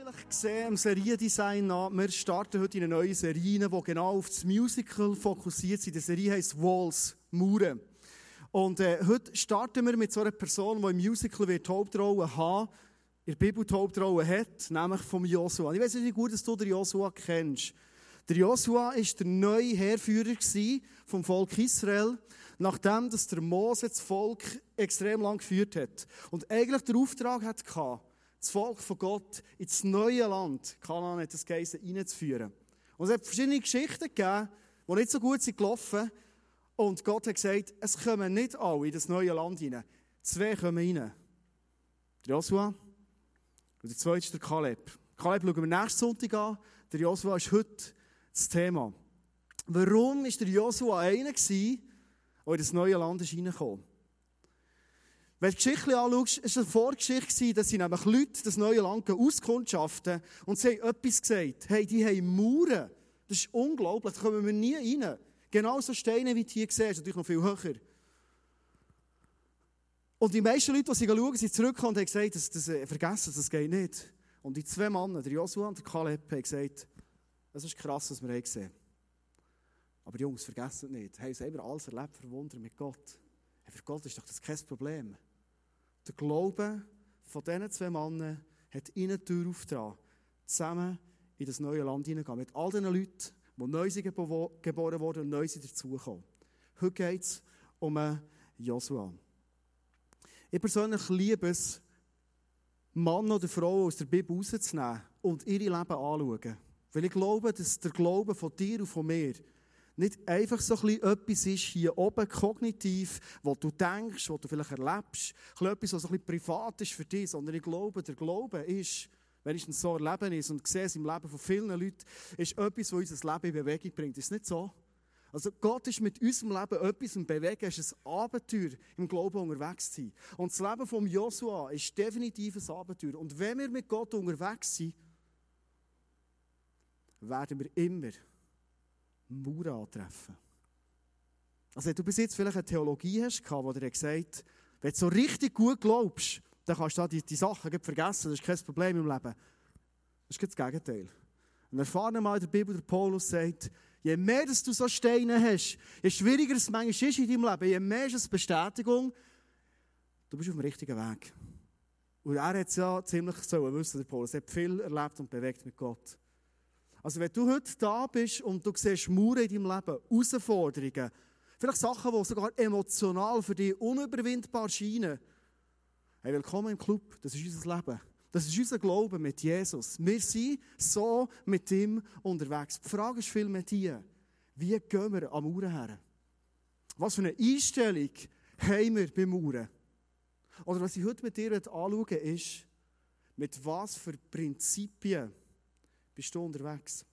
vielleicht gesehen im Seriendesign nach. Wir starten heute in eine neue Serie, die genau auf das Musical fokussiert ist. Die Serie heisst Walls, Mauern. Und äh, heute starten wir mit so einer Person, die im Musical wird die Hauptrolle haben, in der Bibel die Hauptrolle hat, nämlich vom Joshua. Ich weiß nicht, wie gut dass du den Joshua kennst. Der Joshua war der neue Heerführer vom Volk Israel, nachdem dass der Mose das Volk extrem lang geführt hat. Und eigentlich der Auftrag hatte, das Volk von Gott ins neue Land, Kanaan hat das geheißen, reinzuführen. Und es hat verschiedene Geschichten gegeben, die nicht so gut sind gelaufen. Und Gott hat gesagt, es kommen nicht alle in das neue Land rein. Zwei kommen rein. Der Joshua und der zweite ist der Kaleb. Kaleb schauen wir nächsten Sonntag an. Der Joshua ist heute das Thema. Warum war der Joshua einer, der in das neue Land ist reingekommen wenn du die Geschichte anschaust, war es eine Vorgeschichte, dass sie nämlich Leute das neue Land auskundschaften und sie haben etwas gesagt. Hey, die haben Mauern. Das ist unglaublich, da kommen wir nie rein. Genauso Steine, wie du hier siehst, natürlich noch viel höher. Und die meisten Leute, die sie schauen, sind zurückgekommen und haben gesagt, das, das, äh, vergessen, das geht nicht. Und die zwei Männer, der Joshua und der Kaleb, haben gesagt, das ist krass, was wir haben gesehen Aber Jungs, vergessen es nicht. Haben selber alles erlebt, verwundert mit Gott. Für Gott ist doch das kein Problem. Der Glaube von diesen zwei Männern hat ihnen Tür aufgetragen, zusammen in das neue Land hineingehen. Mit all den Leuten, die neu geboren wurden und neu dazugekommen. Heute geht es um Joshua. Ich persönlich liebe es, Mann oder Frau aus der Bibel rauszunehmen und ihre Leben anzuschauen. Weil ich glaube, dass der Glaube von dir und von mir nicht einfach so ein etwas ist hier oben kognitiv, was du denkst, was du vielleicht erlebst, etwas, was so ein privat ist für dich, sondern ich glaube, der Glaube ist, wenn ich so erleben ist und sehe es im Leben von vielen Leuten, ist etwas, was unser Leben in Bewegung bringt. Ist nicht so? Also Gott ist mit unserem Leben etwas im Bewegen, es ist ein Abenteuer im Glauben unterwegs zu sein. Und das Leben von Joshua ist definitiv ein Abenteuer. Und wenn wir mit Gott unterwegs sind, werden wir immer Mauern antreffen. Also wenn du bis jetzt vielleicht eine Theologie hast, wo dir gesagt wenn du so richtig gut glaubst, dann kannst du die, die Sachen vergessen, das ist kein Problem im Leben. Das ist das Gegenteil. Ein erfahrener Mann in der Bibel, der Paulus, sagt, je mehr dass du so Steine hast, je schwieriger es manchmal ist in deinem Leben, je mehr ist es Bestätigung, du bist auf dem richtigen Weg. Und er hat es ja ziemlich so wissen, der Paulus. Er hat viel erlebt und bewegt mit Gott. Also wenn du heute da bist und du siehst Mauern in deinem Leben, Herausforderungen, vielleicht Sachen, die sogar emotional für dich unüberwindbar scheinen, hey, willkommen im Club, das ist unser Leben. Das ist unser Glaube mit Jesus. Wir sind so mit ihm unterwegs. Die Frage ist viel mit dir. Wie gehen wir am Mauern her? Was für eine Einstellung haben wir beim Mauern? Oder was ich heute mit dir anschauen ist, mit was für Prinzipien bist du unterwegs?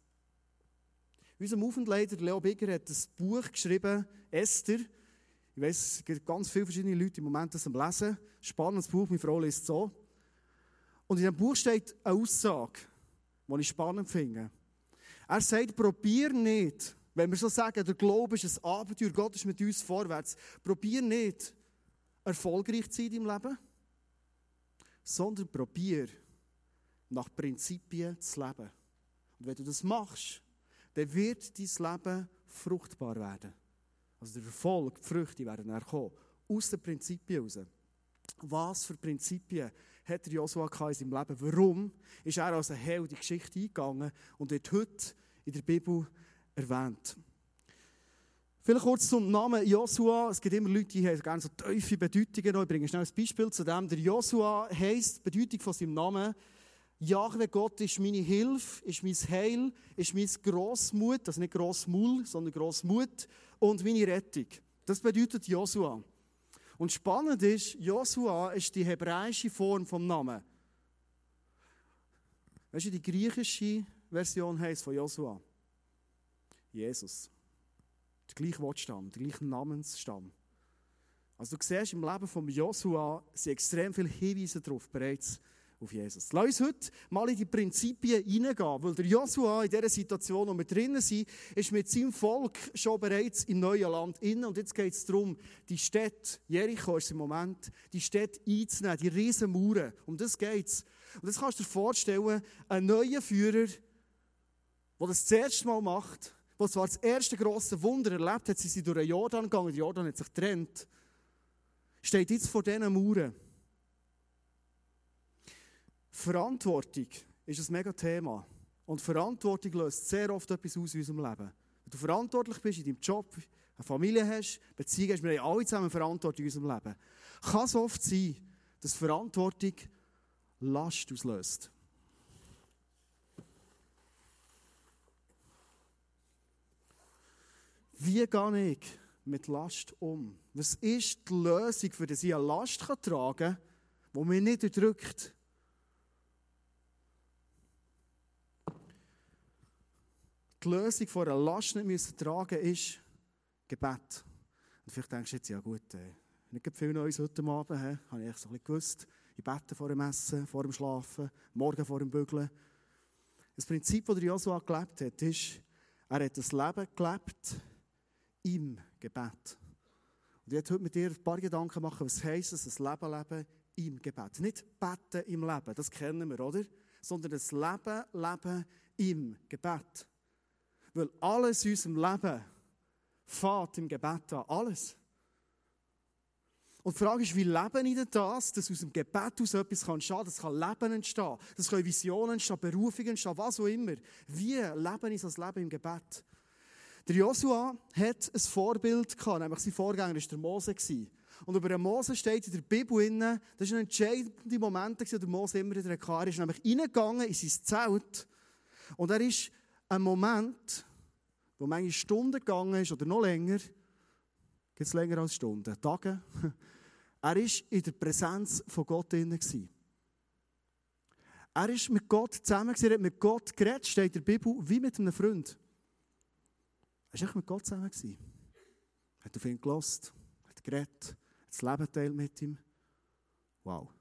Unser Aufentleiter Leo Bigger hat ein Buch geschrieben, Esther. Ich weiß, es gibt ganz viele verschiedene Leute im Moment das am Lesen. Spannendes Buch, meine Frau liest es so. Und in diesem Buch steht eine Aussage, die ich spannend finde. Er sagt, probier nicht, wenn wir so sagen, der Glaube ist ein Abenteuer, Gott ist mit uns vorwärts, probier nicht, erfolgreich zu sein in deinem Leben, sondern probier, nach Prinzipien zu leben. Und wenn du das machst, dann wird dein Leben fruchtbar werden. Also der Erfolg, die Früchte werden dann kommen. Aus den Prinzipien heraus. Was für Prinzipien hat der Joshua in seinem Leben? Warum ist er als ein Held die Geschichte eingegangen und wird heute in der Bibel erwähnt? Vielleicht kurz zum Namen Joshua. Es gibt immer Leute, die haben gerne so tiefe Bedeutungen. Ich bringe schnell ein Beispiel zu dem. Der Joshua heisst, die Bedeutung von seinem Namen Jahwe Gott ist meine Hilfe, ist mein Heil, ist mein Grossmut, also nicht Grossmul, sondern Grossmut und meine Rettung. Das bedeutet Josua. Und spannend ist, Josua ist die hebräische Form vom Namen. Weißt du, die griechische Version heißt von Josua? Jesus. Der gleiche Wortstamm, der gleiche Namensstamm. Also du siehst im Leben von Josua sind extrem viele Hinweise darauf bereits auf Jesus. Lass uns heute mal in die Prinzipien hineingehen, weil der Joshua in dieser Situation, wo wir drinnen sind, ist mit seinem Volk schon bereits im neuen Land innen und jetzt geht es darum, die Stadt, Jericho ist im Moment, die Stadt einzunehmen, die riesen Mauern, um das geht es. Und das kannst du dir vorstellen, ein neuer Führer, der das das erste Mal macht, der zwar das erste grosse Wunder erlebt hat, sie sind durch den Jordan gegangen, der Jordan hat sich getrennt, steht jetzt vor diesen Mauern. Verantwortung ist ein mega Thema. Und Verantwortung löst sehr oft etwas aus in unserem Leben. Wenn du verantwortlich bist in deinem Job, eine Familie hast, Beziehungen hast, wir haben alle zusammen Verantwortung in unserem Leben. Kann es oft sein, dass Verantwortung Last auslöst. Wie gehe ich mit Last um? Was ist die Lösung, für die ich eine Last tragen kann, die mich nicht erdrückt? Die Lösung von einer Last nicht müssen tragen ist Gebet. Und vielleicht denkst du jetzt, ja gut, äh, nicht viel Neues heute Abend, he? habe ich so ein bisschen gewusst. Ich bete vor dem Essen, vor dem Schlafen, morgen vor dem Bügeln. Das Prinzip, das Joshua gelebt hat, ist, er hat das Leben gelebt im Gebet. Und ich werde heute mit dir ein paar Gedanken machen, was heisst es, das Leben leben im Gebet. Nicht beten im Leben, das kennen wir, oder? Sondern das Leben leben im Gebet. Weil alles in unserem Leben fährt im Gebet an. Alles. Und die Frage ist, wie leben ich denn das, dass aus dem Gebet aus etwas kann entstehen kann? Das kann Leben entstehen, das können Visionen entstehen, Berufungen entstehen, was auch immer. Wie lebe ich das Leben im Gebet? Der Joshua hat ein Vorbild gehabt, nämlich sein Vorgänger war der Mose. Und über den Mose steht in der Bibel, das war ein entscheidender Moment, der Mose immer wieder kam. Er ist nämlich reingegangen in sein Zelt und er ist ein Moment, wo manchmal Stunden gegangen ist oder noch länger, gibt es länger als Stunden, Tage. Er war in der Präsenz von Gott drin. Er ist mit Gott zusammen, er hat mit Gott geredet, steht in der Bibel, wie mit einem Freund. Er war mit Gott zusammen. Er hat auf ihn gelost, hat geredet, hat das Leben teilt mit ihm. Wow.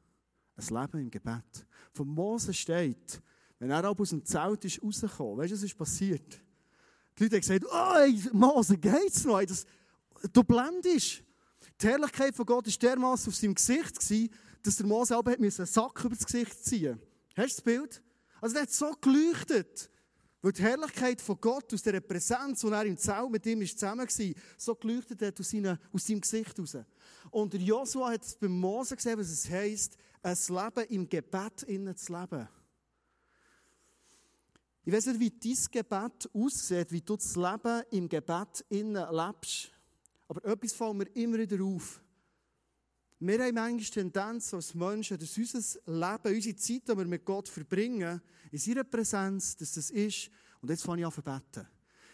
Ein Leben im Gebet. Von Mose steht, wenn er aus dem Zelt ist rausgekommen, weißt du, was ist passiert? Die Leute haben gesagt, oh, Mose, geht's noch? Das, du blendest. Die Herrlichkeit von Gott war dermaßen auf seinem Gesicht, dass der Mose aber einen Sack über das Gesicht ziehen. Hast du das Bild? Also der hat so geleuchtet. Weil die Herrlichkeit von Gott aus dieser Präsenz, wo er im Zelt mit ihm zusammen war, so geleuchtet hat aus, seine, aus seinem Gesicht raus. Und der Joshua hat es beim Mose gesehen, was es heisst, ein Leben im Gebet innen zu leben. Ich weiß nicht, wie dein Gebet aussieht, wie du das Leben im Gebet innen lebst. Aber etwas fällt mir immer wieder auf. Wir haben manchmal Tendenz als Menschen, dass unser Leben, unsere Zeit, die wir mit Gott verbringen, in seiner Präsenz, dass das ist. Und jetzt fange ich an zu beten.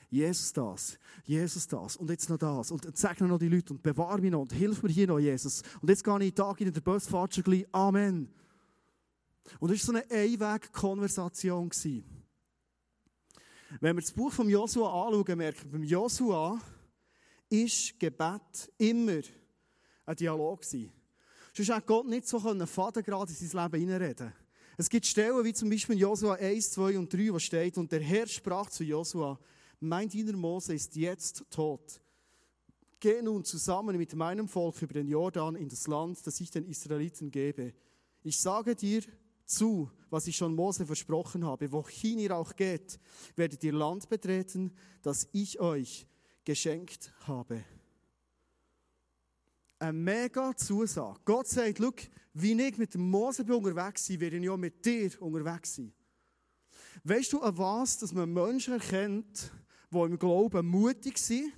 Jesus das, Jesus das und jetzt noch das und segne noch die Leute und bewahre mich noch und hilf mir hier noch, Jesus. Und jetzt gehe ich den Tag in der Bus, fahrt schon gleich, Amen. Und das war so eine Einweg-Konversation. Wenn wir das Buch von Josua anschauen, merken wir, beim Josua ist Gebet immer ein Dialog gewesen. Sonst hätte Gott nicht so Faden gerade in sein Leben hineinreden Es gibt Stellen, wie zum Beispiel in Josua 1, 2 und 3, wo steht, und der Herr sprach zu Josua, mein Diener Mose ist jetzt tot. Geh nun zusammen mit meinem Volk über den Jordan in das Land, das ich den Israeliten gebe. Ich sage dir zu, was ich schon Mose versprochen habe. Wohin ihr auch geht, werdet ihr Land betreten, das ich euch geschenkt habe. Eine mega Zusage. Gott sagt, schau, wie ich mit Mose unterwegs bin, werde ich auch mit dir unterwegs sein. Weißt du, an was dass man Menschen erkennt, die im Glauben mutig sind,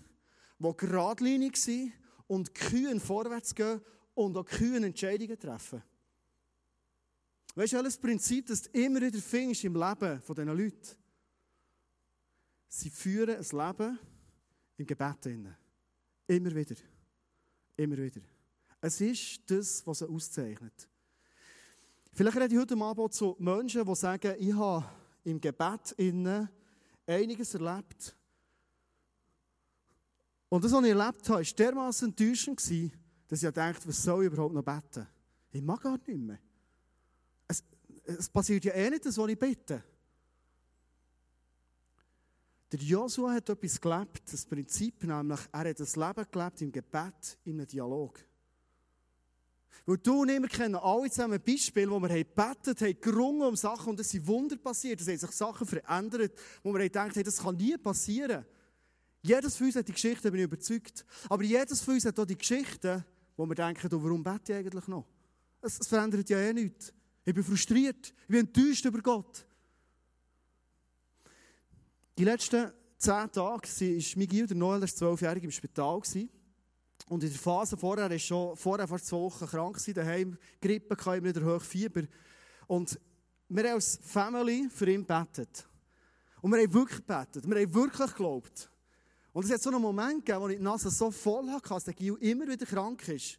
die geradlinig sind und kühn vorwärts gehen und auch kühn Entscheidungen treffen? Weißt du, das Prinzip, das du immer wieder findest im Leben von diesen Leuten? Sie führen ein Leben im Gebet. Immer wieder. Immer wieder. Es ist das, was sie auszeichnet. Vielleicht rede ich heute Abend zu Menschen, die sagen, ich habe im Gebet innen einiges erlebt. Und das, was ich erlebt habe, war dermaßen enttäuschend, dass ich dachte, was soll ich überhaupt noch beten? Ich mag gar nicht mehr. Es, es passiert ja eh nicht das, was ich bitte. Der Joshua hat etwas gelebt, das Prinzip, nämlich er hat das Leben gelebt im Gebet, in einem Dialog. Weil du und ich, kennen alle zusammen Beispiele, wo wir haben gebetet haben, gerungen um Sachen und es sind Wunder passiert, es haben sich Sachen verändert, wo wir haben gedacht, hey, das kann nie passieren. Jedes von uns hat die Geschichte, bin ich überzeugt. Aber jedes von uns hat auch die Geschichte, wo wir denken, warum bete ich eigentlich noch? Es verändert ja eh nichts. Ich bin frustriert, ich bin enttäuscht über Gott. Die letzten zehn Tage war Miguel, der Noel, der zwölfjährig im Spital. Und in der Phase vorher, er schon vorher fast zwei Wochen krank daheim, Grippe, immer wieder hoch Fieber. Und wir haben als Family für ihn gebetet. Und wir haben wirklich gebetet, wir haben wirklich geglaubt. Und es hat so einen Moment gegeben, wo ich die Nase so voll hatte, dass der Gil immer wieder krank ist.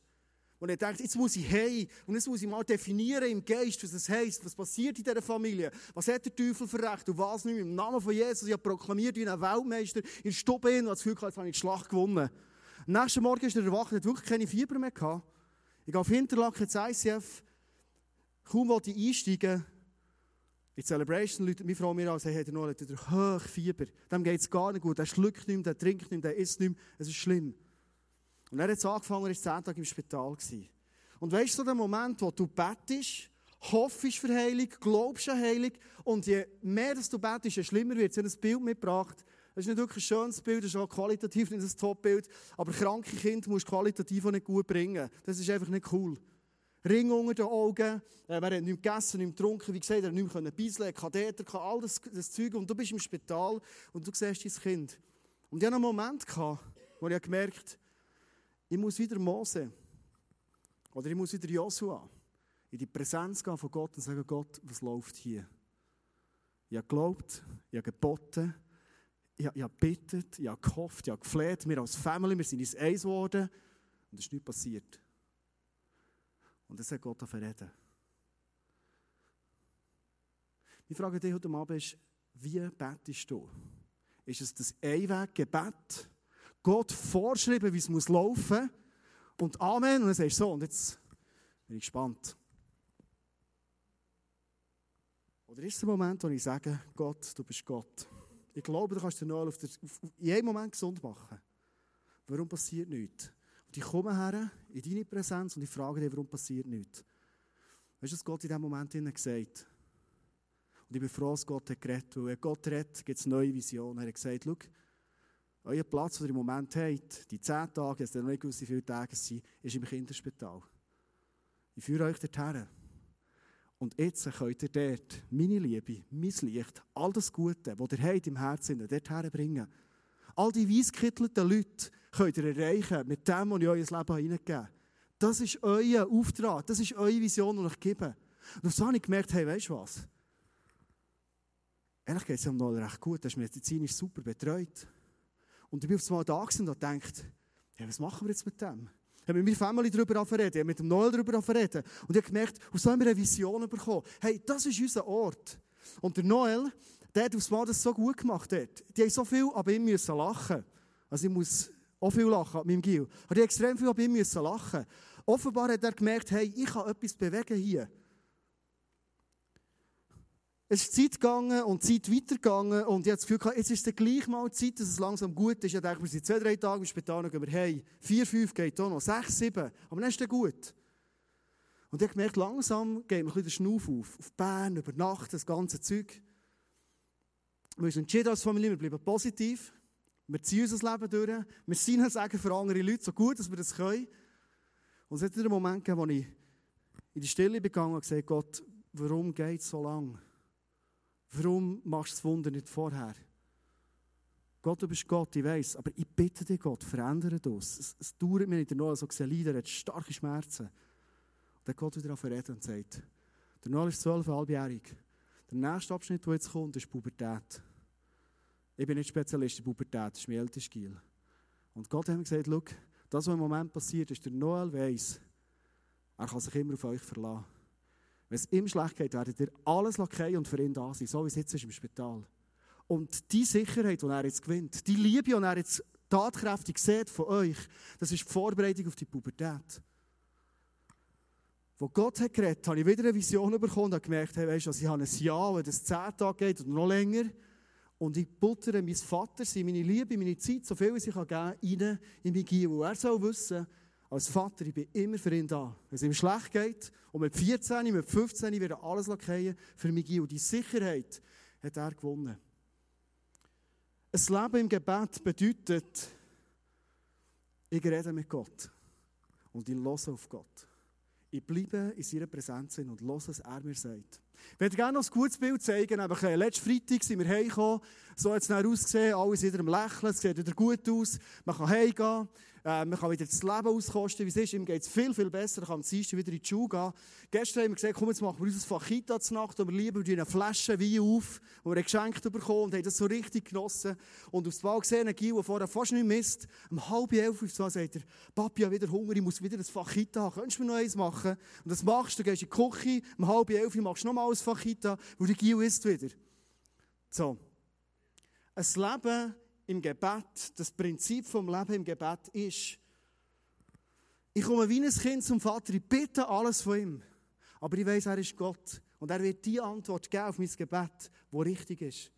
Und ich dachte, jetzt muss ich hey und jetzt muss ich mal definieren im Geist, was das heisst, was passiert in dieser Familie, was hat der Teufel für Recht und was nicht. Im Namen von Jesus, ich habe proklamiert wie ein Weltmeister in Stubbe und das Gefühl, jetzt habe ich die Schlacht gewonnen. Am nächsten Morgen ist er erwacht, hat wirklich keine Fieber mehr gehabt. Ich gehe auf Hinterlaken ins ICF, kaum wollte ich einsteigen, in die Celebration läutet meine Frau mir an Noah hat wieder Hochfieber. Dem geht es gar nicht gut. Der schluckt nicht mehr, der trinkt nicht mehr, der isst nicht mehr. Es ist schlimm. Und er hat es angefangen, er war zehn Tage im Spital. Und weißt du, so der Moment, wo du bettest, hoffst für Heilung, glaubst an Heilung und je mehr dass du bettest, je schlimmer wird es. Ich ein Bild mitgebracht. Das ist nicht wirklich ein schönes Bild, das ist auch qualitativ nicht ein Top-Bild. Aber kranke Kinder musst du qualitativ auch nicht gut bringen. Das ist einfach nicht cool. Ring unter den Augen, äh, er hat nicht gegessen, nicht getrunken, wie gesagt, er hat nicht mehr beiseln, Katheter, all das, das Zeug. Und du bist im Spital und du siehst dein Kind. Und ich hatte einen Moment, wo ich gemerkt habe, ich muss wieder Mose oder ich muss wieder Joshua in die Präsenz gehen von Gott und sagen, Gott, was läuft hier? Ich habe geglaubt, ich habe geboten, ich habe gebetet, ich habe gehofft, ich habe gefleht. Wir als Family, wir sind ins Eis geworden und es ist nichts passiert. Und das hat Gott reden. Die Frage dich heute Abend ist, wie betest du? Ist es das Einweggebet? Gott vorschreiben, wie es muss laufen und Amen. Und dann sagst du so, und jetzt bin ich gespannt. Oder ist es der Moment, wo ich sage, Gott, du bist Gott. Ich glaube, du kannst den Noel auf, der, auf jeden Moment gesund machen. Warum passiert nichts? Und ich komme her in deine Präsenz und ich frage dich, warum passiert nichts? Weißt du, was Gott in diesem Moment gesagt Und ich bin froh, dass Gott hat geredet, weil wenn Gott redet, gibt es neue Visionen. Er hat gesagt, schau, euer Platz, den ihr im Moment habt, die zehn Tage, es sind nicht gewusst, wie viele Tage sind, ist im Kinderspital. Ich führe euch dorthin. Und jetzt könnt ihr dort meine Liebe, mein Licht, all das Gute, das ihr habt im Herzen, dort herbringen. All die weißkittelten Leute könnt ihr erreichen mit dem, was ich euer Leben hineingegeben. Das ist euer Auftrag, das ist eure Vision, die ich gebe. Und so habe ich gemerkt, hey, weißt du was? Ehrlich geht es ihm noch recht gut, er ist medizinisch super betreut. Und ich bin auf einmal da und habe gedacht, ja, was machen wir jetzt mit dem? Ich habe mit meiner Familie darüber reden, mit dem Noel darüber reden. Und ich habe gemerkt, aus so haben wir eine Vision bekommen. Hey, das ist unser Ort. Und der Noel, der hat aufs Mal das so gut gemacht dort. Die haben so viel ab ihm müssen lachen. Also ich muss auch viel lachen mit meinem Gil. Aber die haben extrem viel ab ihm müssen lachen. Offenbar hat er gemerkt, hey, ich kann etwas bewegen hier. Es ist Zeit gegangen und Zeit weitergegangen und ich habe das Gefühl, jetzt ist es gleich mal Zeit, dass es langsam gut ist. Ich dachte, wir sind zwei, drei Tage im Spital, dann gehen wir hey, vier, fünf geht auch noch, sechs, sieben, aber dann ist es gut. Und ich habe gemerkt, langsam geht mir ein bisschen der Schnuff auf. Auf Bern, über Nacht, das ganze Zeug. Wir sind entschieden als Familie, wir bleiben positiv. Wir ziehen unser Leben durch. Wir sind sagen für andere Leute so gut, dass wir das können. Und es hat einen Moment gegeben, wo ich in die Stille begangen und gesagt Gott, warum geht es so lang? Warum machst du das Wunder nicht vorher? Gott, du bist Gott, ich weiß, aber ich bitte dich, Gott, verändere das. Es, es dauert mir nicht, der Noah so gesehen, Leider hat starke Schmerzen. Und dann Gott wieder auf reden und sagt, der Noah ist zwölfhalbjährig. Der nächste Abschnitt, der jetzt kommt, ist Pubertät. Ich bin nicht Spezialist in Pubertät, das ist mein ältester Skill. Und Gott hat mir gesagt, schau, das, was im Moment passiert, ist, der Noel weiss, er kann sich immer auf euch verlassen. Wenn es ihm schlecht geht, werdet ihr alles lackieren und für ihn da sein, so wie es jetzt ist im Spital. Und die Sicherheit, die er jetzt gewinnt, die Liebe, die er jetzt tatkräftig sieht von euch, das ist die Vorbereitung auf die Pubertät. Wo Gott hat geredet, habe ich wieder eine Vision bekommen und gemerkt, hey, weißt du, ich habe ein Jahr, wenn das zehn Tage geht oder noch länger. Und ich buttere mein Vater, meine Liebe, meine Zeit, so viel wie ich geben kann, rein in mein Giel. Und er soll wissen, als Vater, ich bin immer für ihn da. Wenn es ihm schlecht geht, und mit 14, mit 15 wird er alles lackieren für mich. Und die Sicherheit hat er gewonnen. Ein Leben im Gebet bedeutet, ich rede mit Gott. Und ich höre auf Gott. Ich bleibe in seiner Präsenz und höre, was er mir sagt. Ich würde gerne noch ein gutes Bild zeigen. Aber letzten Freitag sind wir heimgekommen. So hat es ausgesehen. Alle sind wieder am Lächeln. Es sieht wieder gut aus. Man kann heimgehen. Äh, man kann wieder das Leben auskosten, wie es ist. Ihm geht es viel, viel besser. Er kann am Dienstag wieder in die Schule gehen. Gestern haben wir gesagt, komm, jetzt machen wir unser Fachita zur Nacht und wir lieben eine Flasche Wein auf, die wir geschenkt bekommen und haben das so richtig genossen. Und dem Ball gesehen, Gil, der vorher fast nicht misst, um halb elf auf sagt er, Papi, habe wieder Hunger, ich muss wieder ein Fachita haben. Könntest du mir noch eins machen? Und das machst du, du gehst in die Küche, um halb elf machst du nochmal ein Fachita, wo der Gil isst wieder. So. Ein Leben im Gebet, das Prinzip vom Leben im Gebet ist, ich komme wie ein Kind zum Vater, ich bitte alles von ihm. Aber ich weiß, er ist Gott. Und er wird die Antwort geben auf mein Gebet, wo richtig ist.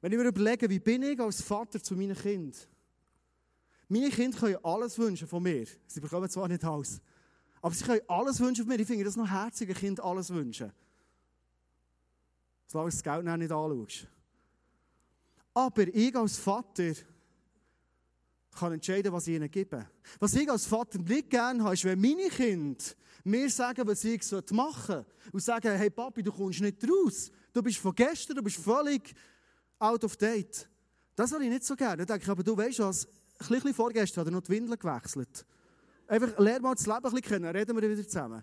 Wenn ich mir überlege, wie bin ich als Vater zu meinen Kindern? Meine Kinder können alles wünschen von mir. Sie bekommen zwar nicht alles. Aber sie können alles wünschen von mir. Ich finde das noch herzig, ein Kind alles wünschen. Solange du das Geld nicht anschaust. Aber ich als Vater kann entscheiden, was ich ihnen gebe. Was ich als Vater nicht gerne habe, ist, wenn meine Kinder mir sagen, was ich machen soll. Und sagen, hey Papi, du kommst nicht raus. Du bist von gestern, du bist völlig out of date. Das habe ich nicht so gerne. Dann denke ich, aber du weißt was, ein bisschen vorgestern hat er noch die Windeln gewechselt. Einfach, lern mal das Leben ein bisschen kennen, reden wir wieder zusammen.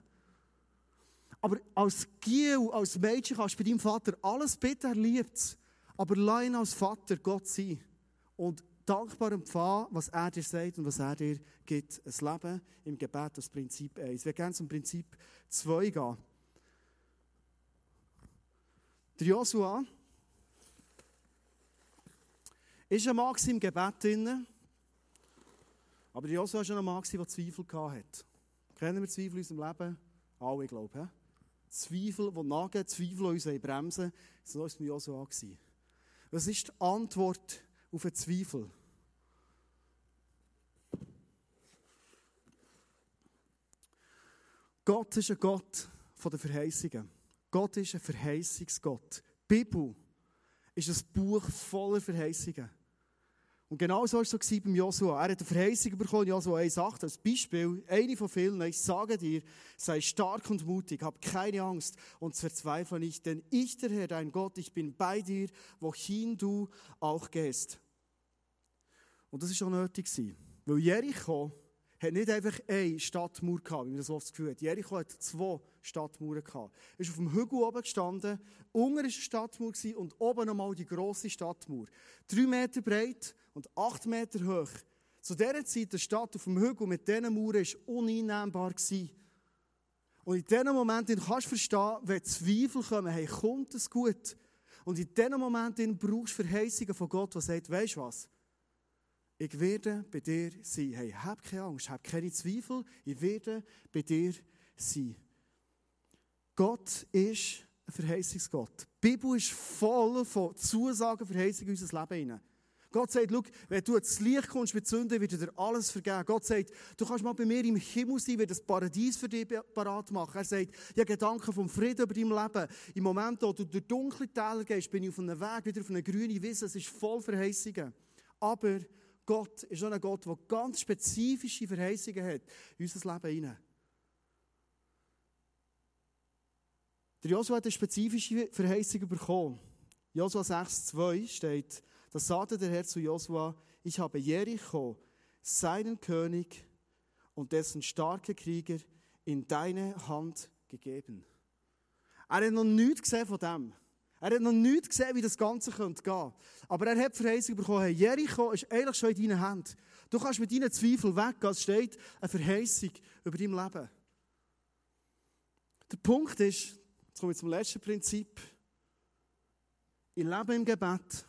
Aber als Giel, als Mädchen kannst du bei deinem Vater alles bitten, er liebt es. Aber lass ihn als Vater Gott sein. Und dankbar empfangen, was er dir sagt und was er dir gibt. Ein Leben im Gebet, das Prinzip 1. Ich würde gerne zum Prinzip 2 gehen. Der Joshua ist ein Mann im Gebet drin, aber der Joshua war schon ein Mann, der Zweifel hatte. Kennen wir Zweifel in unserem Leben? Alle, glaube ich. Zweifel, die nagen, Zweifel, die uns bremsen. So war es bei Joshua. Was ist die Antwort auf den Zweifel? Gott ist ein Gott der Verheißungen. Gott ist ein Verheißungsgott. Die Bibel ist ein Buch voller Verheißungen. Und genau so war es so beim Joshua. Er hat eine Verheißung bekommen, Joshua 1,8 als Beispiel. Eine von vielen. Ich sage dir, sei stark und mutig, hab keine Angst und verzweifle nicht, denn ich, der Herr, dein Gott, ich bin bei dir, wohin du auch gehst. Und das war auch nötig. Weil Jericho hat nicht einfach eine Stadtmauer gehabt, wie man das oft das hat. Jericho hat zwei Stadtmauern. Er ist auf dem Hügel oben gestanden, unten war eine Stadtmauer und oben nochmal die grosse Stadtmauer. Drei Meter breit und acht Meter hoch. Zu dieser Zeit, die Stadt auf dem Hügel mit diesen Mauern war uneinnehmbar. Und in diesem Moment kannst du verstehen, wenn Zweifel kommen, hey, kommt es gut? Und in diesem Moment brauchst du Verheißungen von Gott, die sagt, weißt du was? Ich werde bei dir sein. Hey, hab keine Angst, hab keine Zweifel. Ich werde bei dir sein. Gott ist ein Verheißungsgott. Die Bibel ist voll von Zusagen, Verheißungen in unser Leben hinein. Gott sagt, schau, wenn du ins Licht kommst mit Sünden, wird dir alles vergeben. Gott sagt, du kannst mal bei mir im Himmel sein, wird das Paradies für dich parat machen. Er sagt, ich habe Gedanken vom Frieden über dein Leben. Im Moment, wo du durch dunkle Täler gehst, bin ich auf einem Weg, wieder auf eine grüne Wiese. Es ist voll Verheißungen. Aber Gott ist auch ein Gott, der ganz spezifische Verheißungen hat in unser Leben hinein. Der Josua hat eine spezifische Verheißung bekommen. Josua 6,2 steht, da sagte der Herr zu Josua, ich habe Jericho, seinen König und dessen starke Krieger in deine Hand gegeben. Er hat noch nichts gesehen von dem. Er hat noch nichts gesehen, wie das Ganze gehen könnte. Aber er hat die Verheißung bekommen, hey, Jericho ist eigentlich schon in deinen Händen. Du kannst mit deinen Zweifeln weggehen. Es steht eine Verheißung über dein Leben. Der Punkt ist, jetzt komme ich zum letzten Prinzip. Ich lebe im Gebet.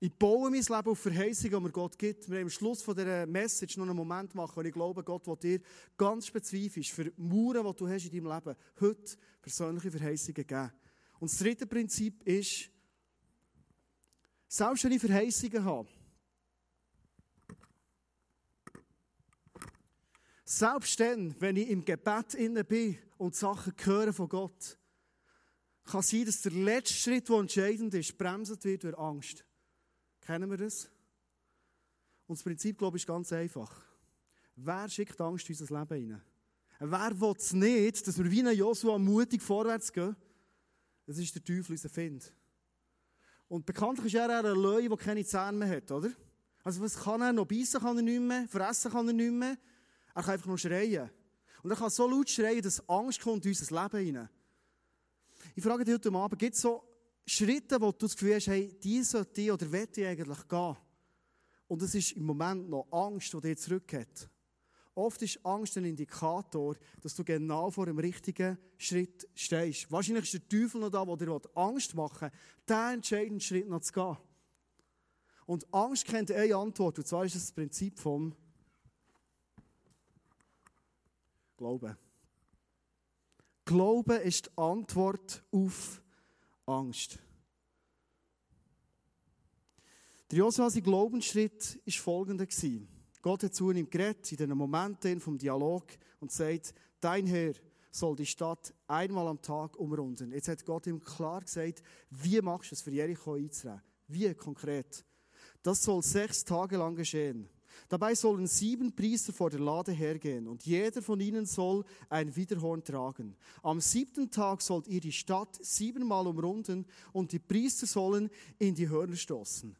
Ich baue mein Leben auf Verheißungen, die mir Gott gibt. Wir haben am Schluss von dieser Message noch einen Moment machen, und ich glaube, Gott will dir ganz spezifisch für Mauern, die du hast in deinem Leben, heute persönliche Verheißungen geben. Und das dritte Prinzip ist, selbst wenn ich Verheißungen habe, selbst dann, wenn ich im Gebet inne bin und Sachen höre von Gott, kann sein, dass der letzte Schritt, der entscheidend ist, bremset wird durch Angst. Kennen wir das? Und das Prinzip, glaube ich, ist ganz einfach. Wer schickt Angst in unser Leben hinein? Wer will es nicht, dass wir wie ein Joshua mutig vorwärts gehen? Das ist der Teufel, unser Find. Und bekanntlich ist er ein Löwe, der keine Zähne mehr hat, oder? Also was kann er noch? Beißen kann er nicht mehr, fressen kann er nicht mehr. Er kann einfach nur schreien. Und er kann so laut schreien, dass Angst kommt in unser Leben hinein. Ich frage dich heute Abend, gibt es so Schritte, wo du das Gefühl hast, hey, die sollte oder will ich eigentlich gehen? Und es ist im Moment noch Angst, die dich zurückhält. Oft ist Angst ein Indikator, dass du genau vor dem richtigen Schritt stehst. Wahrscheinlich ist der Teufel noch da, der dir Angst machen will, diesen entscheidenden Schritt noch zu gehen. Und Angst kennt eine Antwort, und zwar ist es das Prinzip vom Glauben. Glauben ist die Antwort auf Angst. Der Josuas Glaubensschritt war folgender. Gott hat zu ihm geredet, in den Momenten vom Dialog, und sagt, dein Herr soll die Stadt einmal am Tag umrunden. Jetzt hat Gott ihm klar gesagt, wie machst du es für Jericho einzunehmen? Wie konkret? Das soll sechs Tage lang geschehen. Dabei sollen sieben Priester vor der Lade hergehen und jeder von ihnen soll ein Widerhorn tragen. Am siebten Tag sollt ihr die Stadt siebenmal umrunden und die Priester sollen in die Hörner stoßen.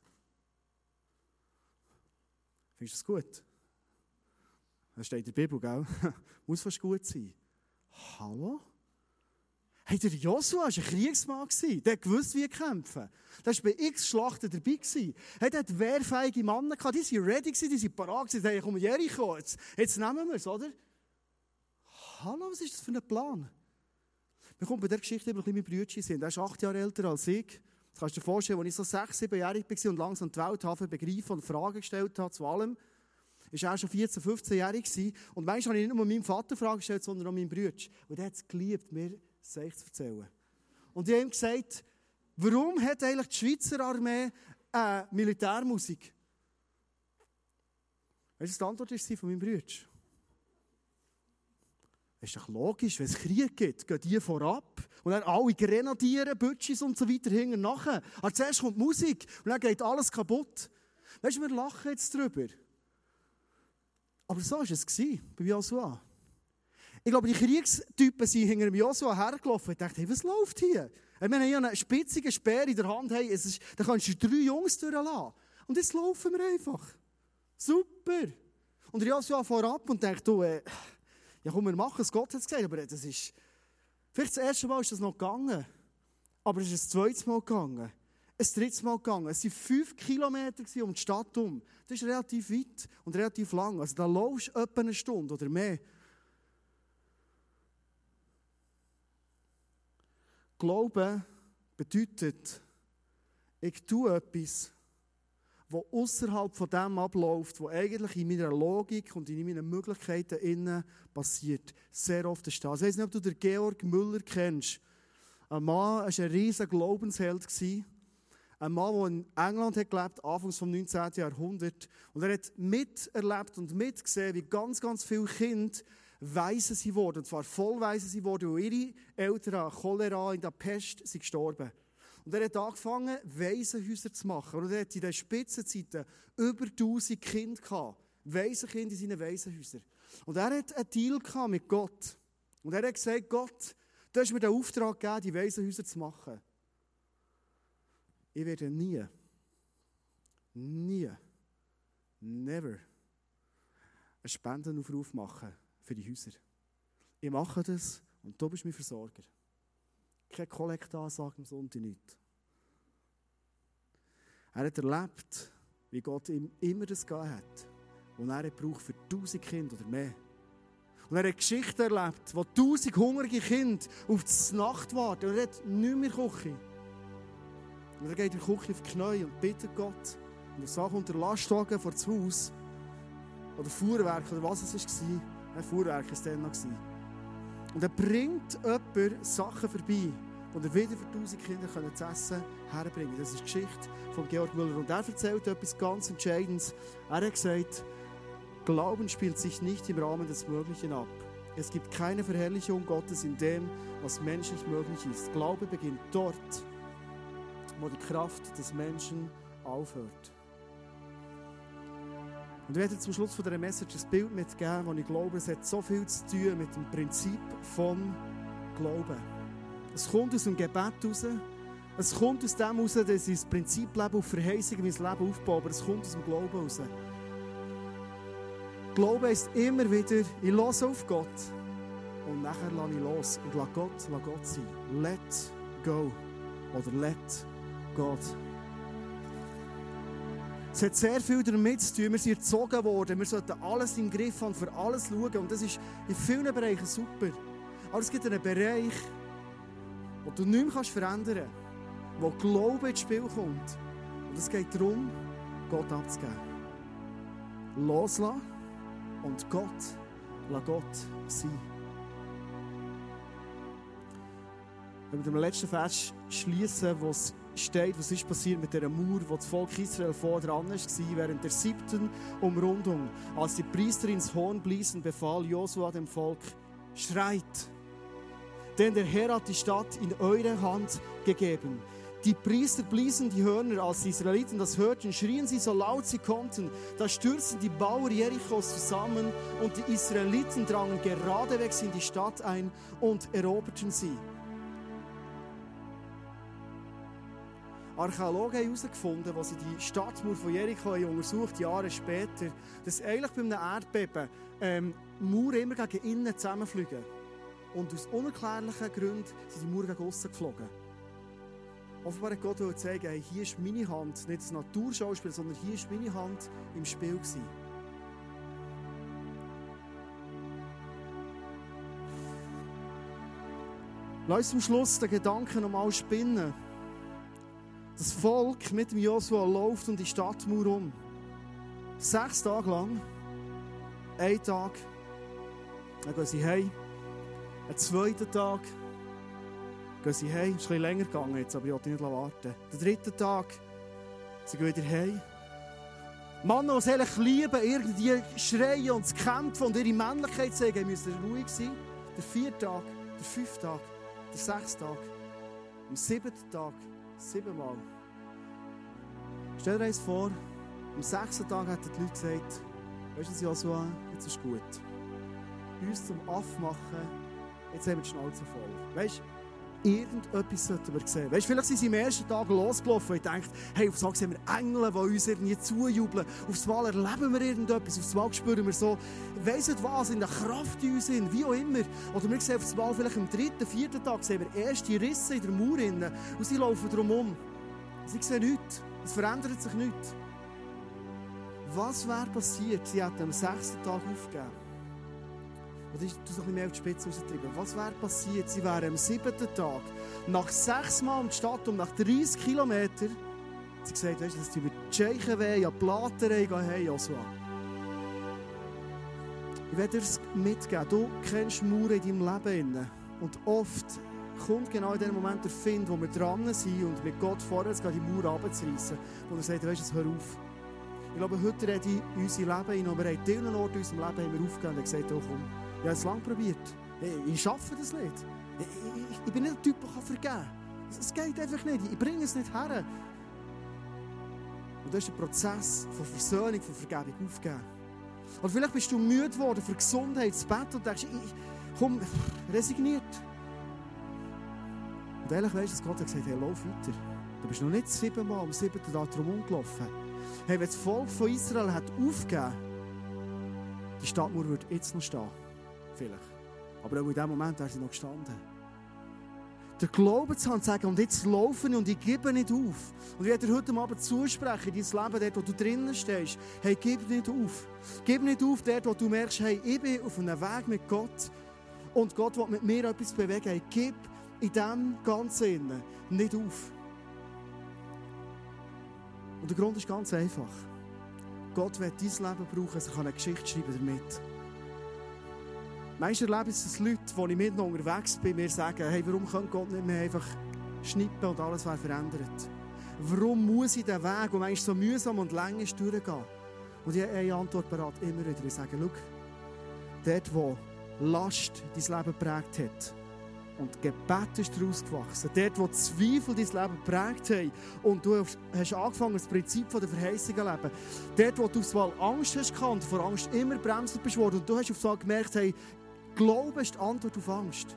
Findest du das gut? Das steht in der Bibel, gell? Muss fast gut sein. Hallo? Hey, der Joshua war ein Kriegsmann. Der gewusst, wie kämpfen. Der war bei x Schlachten dabei. Hey, der hat wehrfähige Männer gehabt. Die waren ready, die waren parat. Die haben Jericho, jetzt, jetzt nehmen wir es, oder? Hallo, was ist das für ein Plan? Wir kommen bei der Geschichte über ein bisschen Brüder sind. Er ist acht Jahre älter als ich. Das kannst du dir vorstellen, als ich so sechs, siebenjährig war und langsam die Welt habe begreifen und Fragen gestellt habe zu allem, ist er schon 14, 15-jährig gewesen. Und manchmal habe ich nicht nur meinem Vater Fragen gestellt, sondern auch meinem Bruder. Und er hat es geliebt, mir Seich zu erzählen. Und ich habe ihm gesagt, warum hat eigentlich die Schweizer Armee äh, Militärmusik? Weißt du, die Antwort ist von meinem Bruder. Das ist doch logisch, wenn es Krieg gibt, gehen die vorab. Und dann alle Grenadiere, Bütschis und so weiter hinten nachher. Aber zuerst kommt Musik und dann geht alles kaputt. Weißt du, wir lachen jetzt drüber. Aber so war es bei Joshua. Ich glaube, die Kriegstypen sind hinter dem Joshua hergelaufen und dachte, hey, was läuft hier? Ich meine, ich habe einen spitzigen Speer in der Hand, hey, es ist, da kannst du drei Jungs durchlassen. Und jetzt laufen wir einfach. Super. Und der Joshua vorab und denkt, du, äh, ja komm, wir machen es, Gott hat es gesagt, aber das ist, vielleicht das erste Mal ist das noch gegangen, aber es ist das zweite Mal gegangen, ein drittes Mal gegangen. Es waren fünf Kilometer um die Stadt herum. Das ist relativ weit und relativ lang. Also da laufst du etwa eine Stunde oder mehr. Glauben bedeutet, ich tue etwas, was außerhalb von dem abläuft, was eigentlich in meiner Logik und in meinen Möglichkeiten innen passiert. Sehr oft ist das. Ich weiß nicht, ob du den Georg Müller kennst. Ein Mann war ein riesiger Glaubensheld. Ein Mann, der in England hat gelebt, Anfangs des 19. Jahrhunderts. Und er hat miterlebt und mitgesehen, wie ganz, ganz viele Kinder weise sie wurden. Und zwar voll weise sie wurden, weil ihre Eltern an Cholera in der Pest sind gestorben. Und er hat angefangen, Waisenhäuser zu machen. Und er hat in den Spitzenzeiten über 1000 Kinder gehabt. Waisenkinder in seinen Waisenhäusern. Und er hat einen Deal gehabt mit Gott. Und er hat gesagt, Gott, du hast mir den Auftrag gegeben, die Waisenhäuser zu machen. Ich werde nie, nie, never einen Spendenaufruf machen für die Häuser. Ich mache das und du bist mein Versorger. Keine Kollektansage am Sonntag nicht. Er hat erlebt, wie Gott ihm immer das gegeben hat, was er braucht für tausend Kinder oder mehr. Und er hat Geschichten erlebt, wo tausend hungrige Kinder auf die Nacht warten und er hat nicht mehr kochen. Und er geht in die Küche auf die Knie und bittet Gott. Und er sagt unter Lastwagen vor das Haus. Oder Fuhrwerk, oder was es war. Ein Fuhrwerk war es dann noch. Und er bringt jemand Sachen vorbei, die er wieder für tausend Kinder zu essen herbringen Das ist die Geschichte von Georg Müller. Und er erzählt etwas ganz Entscheidendes. Er hat gesagt, Glauben spielt sich nicht im Rahmen des Möglichen ab. Es gibt keine Verherrlichung Gottes in dem, was menschlich möglich ist. Glaube beginnt dort, wo die Kraft des Menschen aufhört. Und ich werde zum Schluss von dieser Message ein Bild mitgeben, wo ich glaube, es hat so viel zu tun mit dem Prinzip vom Glauben. Es kommt aus dem Gebet raus. Es kommt aus dem heraus, dass ich das Prinzip Leben auf Verheißung mein Leben aufbaue, aber es kommt aus dem Glauben raus. Glaube ist immer wieder, ich lasse auf Gott und nachher lasse ich los und lasse Gott, lasse Gott sein. Let go oder let God. Es hat sehr viel damit zu tun. Wir sind erzogen worden. Wir sollten alles im Griff haben, für alles schauen. Und das ist in vielen Bereichen super. Aber es gibt einen Bereich, wo du nichts mehr verändern kannst, wo Glaube ins Spiel kommt. Und es geht darum, Gott abzugeben. Loslassen und Gott, lass Gott sein. Wenn wir den letzten Vers schließen, wo es steht, was ist passiert mit der Mauer, wo das Volk Israel vor dran war, während der siebten Umrundung, als die Priester ins Horn bliesen, befahl Josua dem Volk, schreit, denn der Herr hat die Stadt in eure Hand gegeben. Die Priester bliesen die Hörner, als die Israeliten das hörten, schrien sie so laut sie konnten. Da stürzten die Bauer Jerichos zusammen und die Israeliten drangen geradewegs in die Stadt ein und eroberten sie. Archäologen haben herausgefunden, als sie die Stadtmauer von Jericho untersucht Jahre später, dass eigentlich bei einem Erdbeben ähm, Mauern immer gegen innen zusammenfliegen. Und aus unerklärlichen Gründen sind die Mauern gegen aussen geflogen. Offenbar hat Gott zeigen, hey, hier ist meine Hand, nicht das Naturschauspiel, sondern hier ist meine Hand im Spiel gewesen. Lass uns zum Schluss den Gedanken nochmal spinnen. Das Volk mit dem Josua läuft um die Stadtmauer um. Sechs Tage lang. Ein Tag. Dann gehen sie heim. Ein zweiter Tag. Gehen sie heim. Ist ein bisschen länger gegangen jetzt, aber ich wollte nicht warten. Der dritte Tag. Sie gehen wieder heim. Männer, die es eigentlich lieben, irgendwie schreien und zu kämpfen und ihre Männlichkeit zeigen, müssen ruhig sein. Der vierte Tag, der fünfte Tag, der sechste Tag. Am siebten Tag Siebenmal. Stell dir eins vor, am sechsten Tag hat die Leute gesagt, weißt du, Joshua, jetzt ist gut. Uns zum Aff machen, jetzt haben wir die Schnauze voll. Weißt du, irgendetwas sollten wir sehen. Weißt, vielleicht sind sie am ersten Tag losgelaufen und denken, hey, aufs Mal sehen wir Engel, die uns irgendwie zujubeln. Aufs Mal erleben wir irgendetwas. Aufs Mal spüren wir so, weiss nicht was, in der Kraft in uns sind, wie auch immer. Oder wir sehen aufs Mal vielleicht am dritten, vierten Tag sehen wir erste Risse in der Mauer innen und sie laufen drum um. Sie sehen nichts. Es verändert sich nichts. Was wäre passiert? Sie hätten am sechsten Tag aufgegeben. Oder ist das noch ein mehr auf die Spitze rausgetrieben? Was wäre passiert? Sie wären am siebten Tag, nach sechs Mal um die Stadt und nach 30 Kilometern, sie gesagt, weißt du, dass die über die Tschechen weh, ja, Platerei gehen, hey, Joshua. Ich werde dir mitgeben, du kennst Mauern in deinem Leben. Und oft kommt genau in dem Moment der Find, wo wir dran sind und mit Gott vorwärts gehen, die Mauer runterzureissen. Und er sagt, weißt du, hör auf. Ich glaube, heute rede ich unser Leben ein, aber wir haben diesen Ort in unserem Leben haben wir aufgegeben und gesagt, oh komm, ich habe es lange probiert. Ich, ich schaffe das nicht. Ich, ich, bin nicht der Typ, der vergeben kann. Es geht einfach nicht. Ich bringe es nicht her. Und das ist der Prozess von Versöhnung, von Vergebung aufgeben. Oder vielleicht bist du müde geworden für Gesundheit ins Bett und denkst, ich, komm, resigniert. Und ehrlich weißt du, Gott hat gesagt, hey, lauf weiter. Du bist noch nicht siebenmal am siebten Tag drum umgelaufen. Hey, wenn das Volk von Israel hat aufgegeben, die Stadtmauer würde jetzt noch stehen. Vielleicht. Aber auch in dem Moment wäre sie noch gestanden. Der Glauben zu haben und zu sagen, und jetzt laufe ich und ich gebe nicht auf. Und ich werde dir heute Abend zusprechen, in dein Leben, dort, wo du drinnen stehst. Hey, gib nicht auf. Gib nicht auf, dort, wo du merkst, hey, ich bin auf einem Weg mit Gott. Und Gott will mit mir etwas bewegen. Hey, gib in dem Ganzen nicht auf. Und der Grund ist ganz einfach. Gott will dein Leben brauchen, er eine Geschichte schreiben damit. Meistens erlebe ich dass Leute, die ich mit unterwegs bin, mir sagen, hey, warum kann Gott nicht mehr einfach schnippen und alles wäre verändert? Warum muss ich den Weg, der manchmal so mühsam und lang ist, durchgehen? Und ich habe eine Antwort parat, immer wieder. Ich sage, schau, dort, wo Last dein Leben geprägt hat, und Gebet ist daraus gewachsen. Dort, wo Zweifel dein Leben geprägt haben und du hast angefangen, das Prinzip der Verheißung zu leben. Dort, wo du auf Angst hast und vor Angst immer bremsend bist worden und du hast auf einmal gemerkt, hey, Glaube ist die Antwort auf Angst.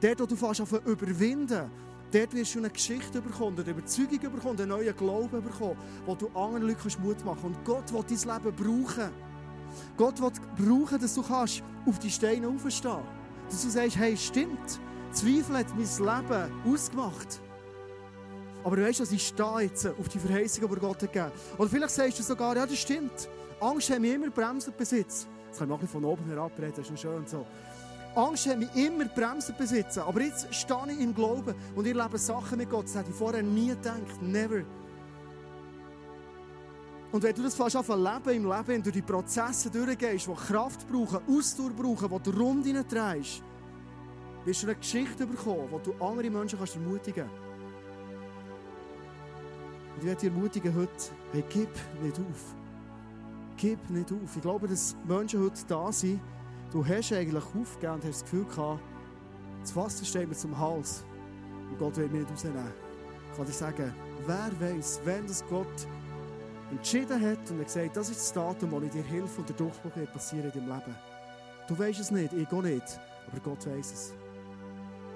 Dort, wo du fast auf überwinden Dort wirst du eine Geschichte bekommen, eine Überzeugung bekommen, einen neuen Glauben bekommen, wo du anderen Leuten Mut machen kannst. Und Gott will dein Leben brauchen. Gott will brauchen, dass du kannst auf die Steine aufstehen Dass du sagst, hey, stimmt, Zweifel hat mein Leben ausgemacht. Aber weißt du, ich stehe jetzt auf die Verheißung, die Gott hat gegeben. Oder vielleicht sagst du sogar, ja, das stimmt. Angst hat mich immer bremsen besitzt. Jetzt kann ich mal von oben herab reden, das ist noch schön und so. Angst hat mich immer bremsen besitzen. Aber jetzt stehe ich im Glauben und ich lebe Sachen mit Gott. Das hätte ich vorher nie gedacht. Never. Und wenn du das fast auf leben im Leben, wenn du die Prozesse durchgehst, die Kraft brauchen, Ausdauer brauchen, die du rund hineintreibst, wirst du eine Geschichte bekommen, wo du andere Menschen kannst ermutigen kannst. Und ich werde dich ermutigen heute, hey, gib nicht auf. Gib nicht auf. Ich glaube, dass Menschen heute da sind, du hast eigentlich aufgegeben und hast das Gefühl gehabt, das Wasser steht mir zum Hals und Gott will mich nicht rausnehmen. Ich kann dir sagen, wer weiß, wenn das Gott entschieden hat und er gesagt das ist das Datum, wo ich dir helfe und der Durchbruch wird passieren in deinem Leben. Du weißt es nicht, ich auch nicht, aber Gott weiß es.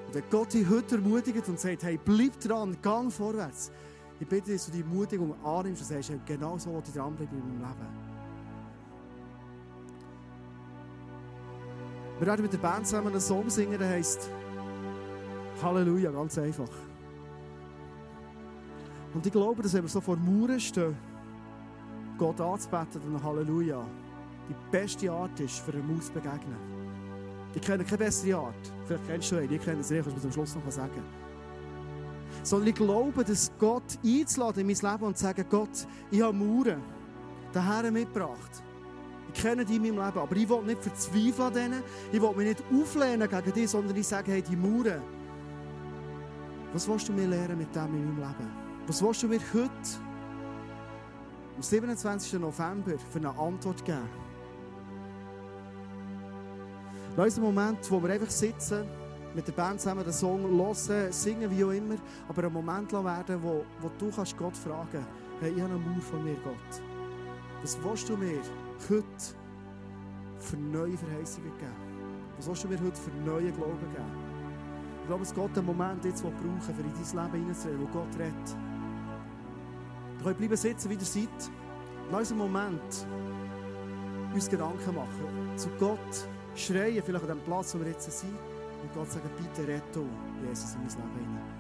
Und wenn Gott dich heute ermutigt und sagt, hey, bleib dran, gang vorwärts, ich bitte, dass du die Ermutigung annimmst und sagst, genau so will ich dranbleiben in meinem Leben. Wir werden mit der Band zusammen einen Song singen, der heisst Halleluja, ganz einfach. Und ich glaube, dass wenn wir so vor Mauern stehen, Gott anzubeten und Halleluja, die beste Art ist, für eine Maus zu begegnen. Ich kenne keine bessere Art. Vielleicht kennst du eine, ich kenne sie, kannst du am Schluss noch sagen. Sondern ich glaube, dass Gott einzuladen in mein Leben und zu sagen, Gott, ich habe Mauern daher mitgebracht. Ich kenne die in meinem Leben, aber ich will nicht verzweifeln an denen. Ich will mich nicht auflehnen gegen dich, sondern ich sage, hey, die Mauern, was willst du mir lernen mit dem in meinem Leben? Was willst du mir heute, am 27. November, für eine Antwort geben? Da ist ein Moment, wo wir einfach sitzen, mit der Band zusammen den Song hören, singen, wie auch immer, aber ein Moment werden, wo, wo du kannst Gott fragen hey, ich habe eine Mauer von mir, Gott. Was willst du mir heute für neue Verheißungen geben? Was willst du mir heute für neue Glauben geben? Ich glaube, es geht einen Moment jetzt, brauchen, für in dein Leben hineinzureden, wo Gott redet. Du könnt bleiben sitzen, wie ihr seid. Lass einen Moment uns Gedanken machen. Zu Gott schreien, vielleicht an dem Platz, wo wir jetzt sind. Und Gott sagen, bitte rette Jesus in mein Leben hinein.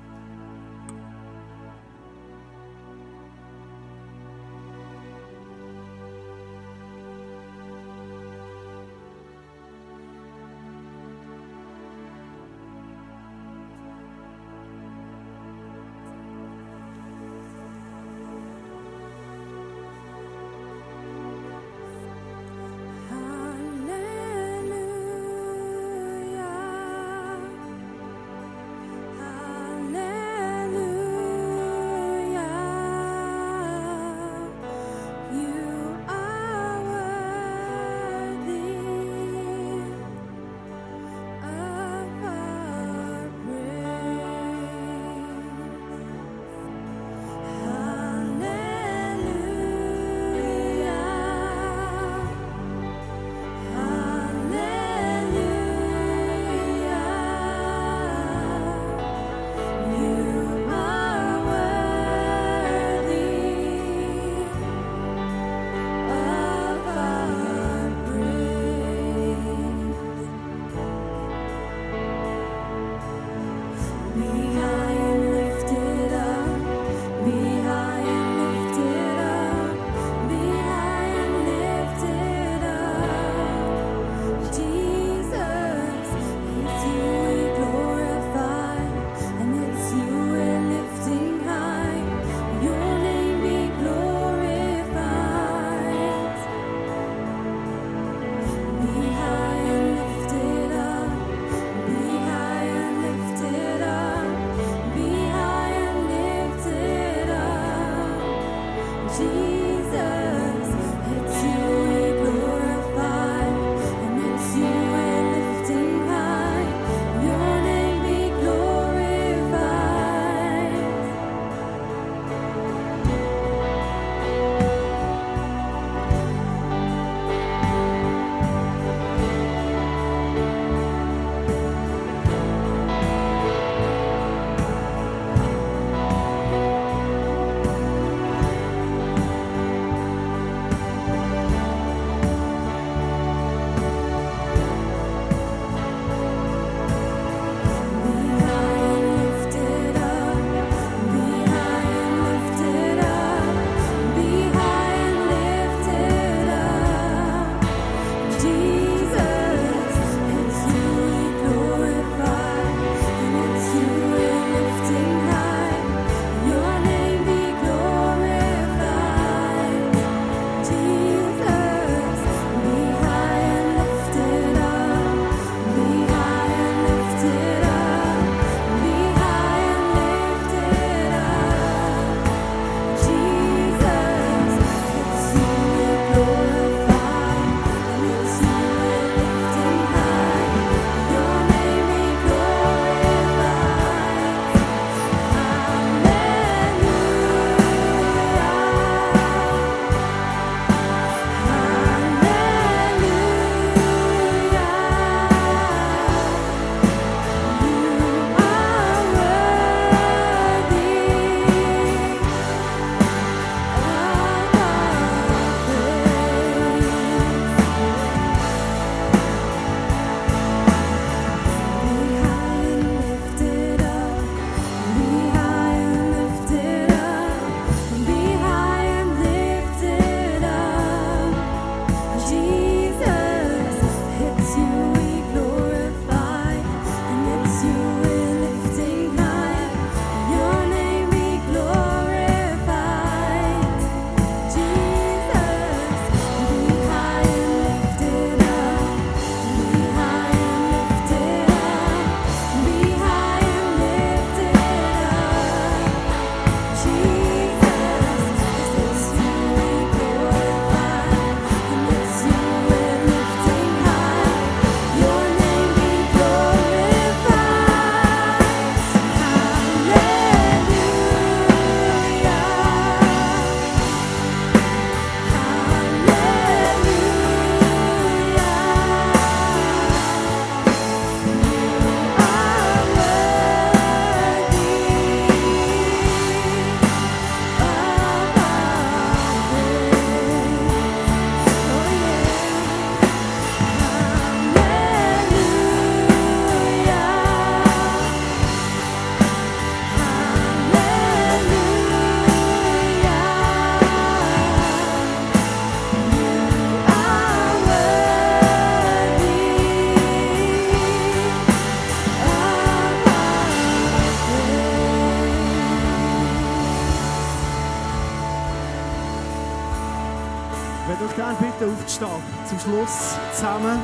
Schluss zusammen.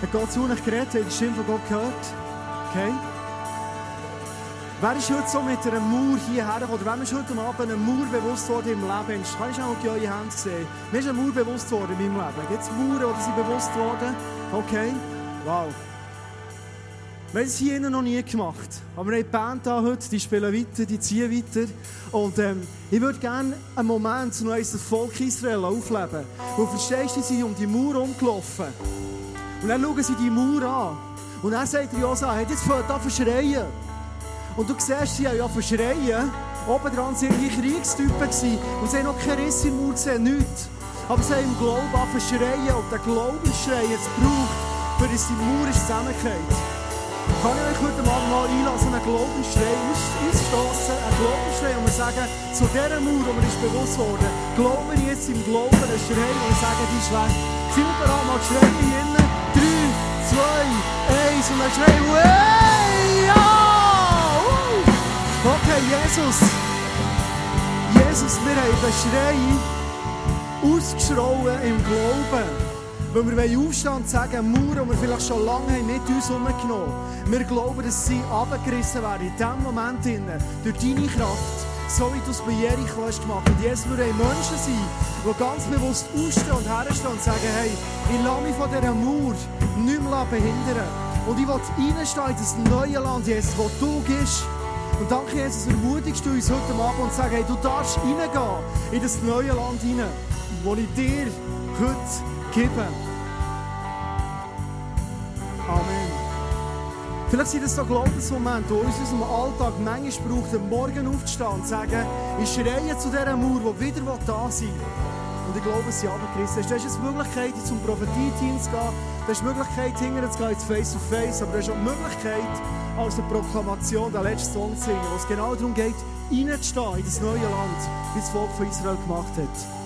Hat Gott zu euch geredet? Habt ihr die Stimme von Gott gehört? Okay? Wer ist heute so mit einer Mauer hierher gekommen? Oder wer ist heute Abend eine Mauer bewusst worden im Leben? Kann ich auch in eure Hände sehen? Mir ist eine Mauer bewusst worden in meinem Leben. Gibt es Mauern, die sind bewusst worden? Okay? Wow. Wir haben es hier noch nie gemacht. Aber wir haben die Band heute, die spielen weiter, die ziehen weiter. Und ähm, ich würde gerne einen Moment noch das Volk Israel aufleben. Wo verstehst du, sie sind um die Mauer rumgelaufen. Und dann schauen sie die Mauer an. Und dann sagt Josa, hey, jetzt fängt an zu schreien. Und du siehst, sie haben ja verschreien. Oben dran waren irgendwie Kriegstypen. Und sie haben noch keine Risse im Mauer gesehen, nichts. Aber sie haben im Glauben an schreien. Und der Glaubensschrei jetzt braucht, für dass die Mauer zusammengeht. Kann ich euch heute Abend mal einlassen, einen Glaubensschrei ausstoßen, einen Glaubensschrei, und wir sagen, zu dieser Mauer, die mir ist bewusst wurde, glauben wir jetzt im Glauben einen Schrei, und wir sagen, die ist weg. Sind wir bereit, mal schreien hier innen? Drei, zwei, eins, und dann schreien, hey, ja! Okay, Jesus. Jesus, wir haben den Schrei ausgeschrauen im Glauben. Weil wir aufstehen und sagen, Mauern, die wir vielleicht schon lange mit uns herumgenommen haben. Wir glauben, dass sie abgerissen werden in diesem Moment durch deine Kraft. so wie du es bei Jericho hast gemacht. Und Jesus würde ein Menschen sein, die ganz bewusst aufstehen und herstehen und sagen, hey, ich lasse mich von dieser Mauer nicht mehr behindern. Und ich will reinstehen in das neue Land, Jesus, wo du gehst. Und danke, Jesus, ermutigst du uns heute Abend und sagst, hey, du darfst reingehen in das neue Land hinein, wo ich dir heute gebe. Amen. Vielleicht sind das so Glaubensmomente, die uns in unserem Alltag manchmal braucht, am Morgen aufzustehen und zu sagen, ich schreie zu dieser Mauer, die wieder da sein will. Und ich glaube, sie haben Christus. Du hast jetzt die Möglichkeit, zum Prophetie-Team zu gehen. Du hast die Möglichkeit, hinterher zu gehen, ins Face-to-Face. Aber du hast auch die Möglichkeit, als eine Proklamation den letzten Song zu singen, wo es genau darum geht, reinzustehen in das neue Land, wie das Volk von Israel gemacht hat.